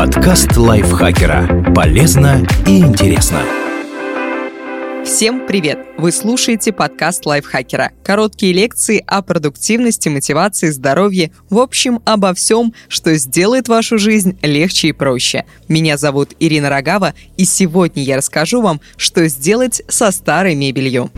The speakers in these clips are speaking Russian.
Подкаст лайфхакера. Полезно и интересно. Всем привет! Вы слушаете подкаст лайфхакера. Короткие лекции о продуктивности, мотивации, здоровье, в общем, обо всем, что сделает вашу жизнь легче и проще. Меня зовут Ирина Рогава, и сегодня я расскажу вам, что сделать со старой мебелью.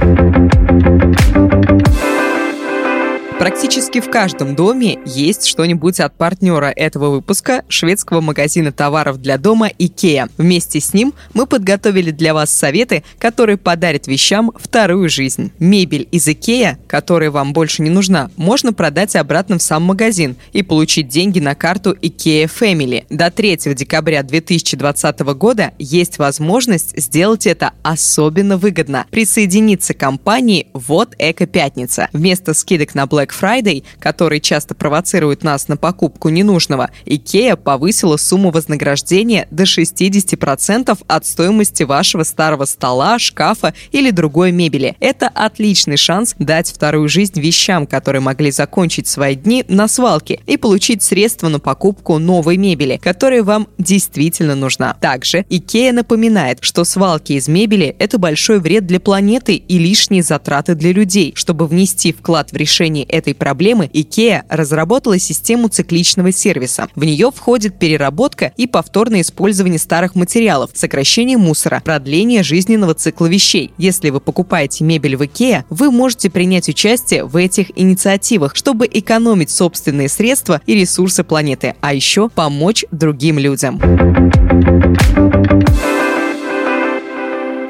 Практически в каждом доме есть что-нибудь от партнера этого выпуска, шведского магазина товаров для дома IKEA. Вместе с ним мы подготовили для вас советы, которые подарят вещам вторую жизнь. Мебель из IKEA, которая вам больше не нужна, можно продать обратно в сам магазин и получить деньги на карту IKEA Family. До 3 декабря 2020 года есть возможность сделать это особенно выгодно. Присоединиться к компании «Вот Эко Пятница». Вместо скидок на Black Friday, который часто провоцирует нас на покупку ненужного, IKEA повысила сумму вознаграждения до 60% от стоимости вашего старого стола, шкафа или другой мебели. Это отличный шанс дать вторую жизнь вещам, которые могли закончить свои дни на свалке и получить средства на покупку новой мебели, которая вам действительно нужна. Также IKEA напоминает, что свалки из мебели – это большой вред для планеты и лишние затраты для людей. Чтобы внести вклад в решение этой этой проблемы IKEA разработала систему цикличного сервиса. В нее входит переработка и повторное использование старых материалов, сокращение мусора, продление жизненного цикла вещей. Если вы покупаете мебель в IKEA, вы можете принять участие в этих инициативах, чтобы экономить собственные средства и ресурсы планеты, а еще помочь другим людям.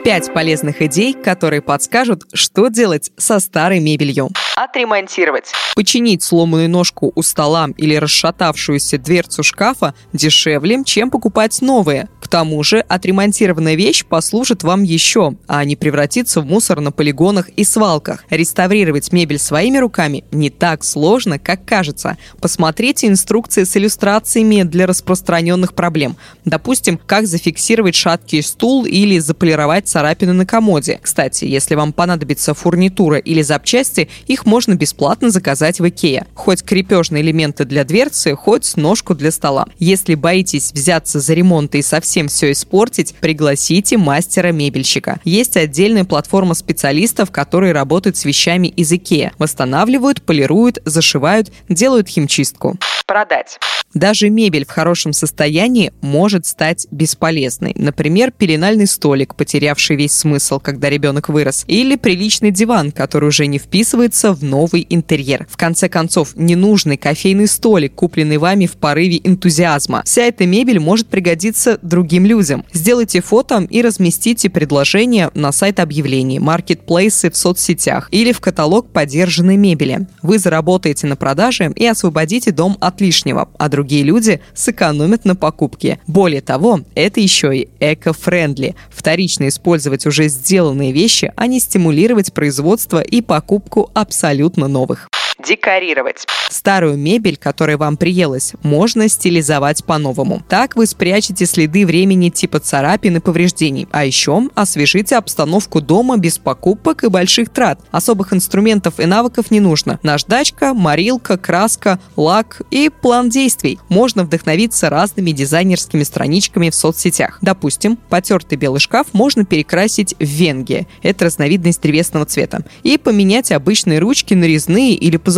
Пять полезных идей, которые подскажут, что делать со старой мебелью. Отремонтировать. Починить сломанную ножку у стола или расшатавшуюся дверцу шкафа дешевле, чем покупать новые тому же отремонтированная вещь послужит вам еще, а не превратиться в мусор на полигонах и свалках. Реставрировать мебель своими руками не так сложно, как кажется. Посмотрите инструкции с иллюстрациями для распространенных проблем. Допустим, как зафиксировать шаткий стул или заполировать царапины на комоде. Кстати, если вам понадобится фурнитура или запчасти, их можно бесплатно заказать в Икее. Хоть крепежные элементы для дверцы, хоть ножку для стола. Если боитесь взяться за ремонт и совсем все испортить, пригласите мастера-мебельщика. Есть отдельная платформа специалистов, которые работают с вещами из Икеа. Восстанавливают, полируют, зашивают, делают химчистку. Продать. Даже мебель в хорошем состоянии может стать бесполезной. Например, пеленальный столик, потерявший весь смысл, когда ребенок вырос. Или приличный диван, который уже не вписывается в новый интерьер. В конце концов, ненужный кофейный столик, купленный вами в порыве энтузиазма. Вся эта мебель может пригодиться другим людям. Сделайте фото и разместите предложение на сайт объявлений, маркетплейсы в соцсетях или в каталог подержанной мебели. Вы заработаете на продаже и освободите дом от лишнего, а другие другие люди сэкономят на покупке. Более того, это еще и эко-френдли. Вторично использовать уже сделанные вещи, а не стимулировать производство и покупку абсолютно новых. Декорировать. Старую мебель, которая вам приелась, можно стилизовать по-новому. Так вы спрячете следы времени типа царапин и повреждений. А еще освежите обстановку дома без покупок и больших трат. Особых инструментов и навыков не нужно. Наждачка, морилка, краска, лак и план действий. Можно вдохновиться разными дизайнерскими страничками в соцсетях. Допустим, потертый белый шкаф можно перекрасить в венге. Это разновидность древесного цвета. И поменять обычные ручки на резные или позолоченные.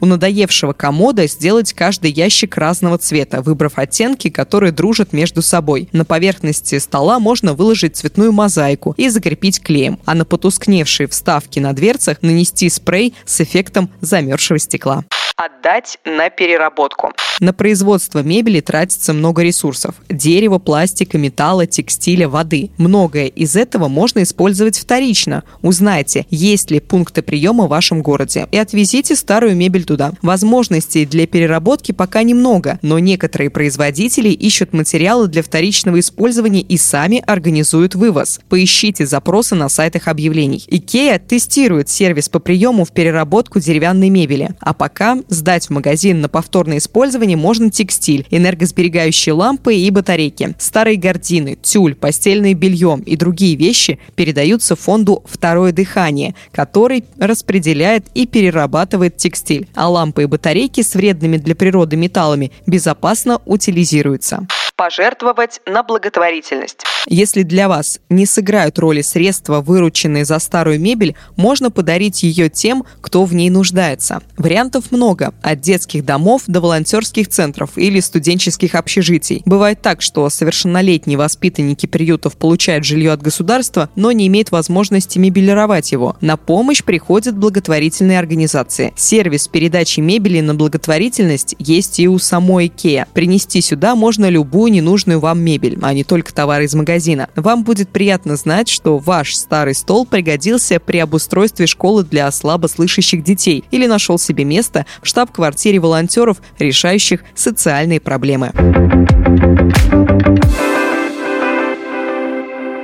У надоевшего комода сделать каждый ящик разного цвета, выбрав оттенки, которые дружат между собой. На поверхности стола можно выложить цветную мозаику и закрепить клеем, а на потускневшие вставки на дверцах нанести спрей с эффектом замерзшего стекла отдать на переработку. На производство мебели тратится много ресурсов. Дерева, пластика, металла, текстиля, воды. Многое из этого можно использовать вторично. Узнайте, есть ли пункты приема в вашем городе и отвезите старую мебель туда. Возможностей для переработки пока немного, но некоторые производители ищут материалы для вторичного использования и сами организуют вывоз. Поищите запросы на сайтах объявлений. IKEA тестирует сервис по приему в переработку деревянной мебели. А пока Сдать в магазин на повторное использование можно текстиль, энергосберегающие лампы и батарейки. Старые гардины, тюль, постельное белье и другие вещи передаются фонду «Второе дыхание», который распределяет и перерабатывает текстиль, а лампы и батарейки с вредными для природы металлами безопасно утилизируются. пожертвовать на благотворительность. Если для вас не сыграют роли средства, вырученные за старую мебель, можно подарить ее тем, кто в ней нуждается. Вариантов много, от детских домов до волонтерских центров или студенческих общежитий. Бывает так, что совершеннолетние воспитанники приютов получают жилье от государства, но не имеют возможности мебелировать его. На помощь приходят благотворительные организации. Сервис передачи мебели на благотворительность есть и у самой IKEA. Принести сюда можно любую ненужную вам мебель, а не только товары из магазина. Вам будет приятно знать, что ваш старый стол пригодился при обустройстве школы для слабослышащих детей или нашел себе место штаб-квартире волонтеров, решающих социальные проблемы.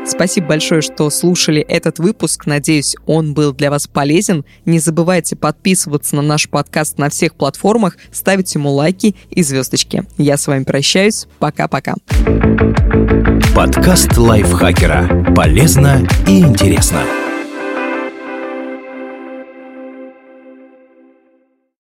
Спасибо большое, что слушали этот выпуск. Надеюсь, он был для вас полезен. Не забывайте подписываться на наш подкаст на всех платформах, ставить ему лайки и звездочки. Я с вами прощаюсь. Пока-пока. Подкаст лайфхакера. Полезно и интересно.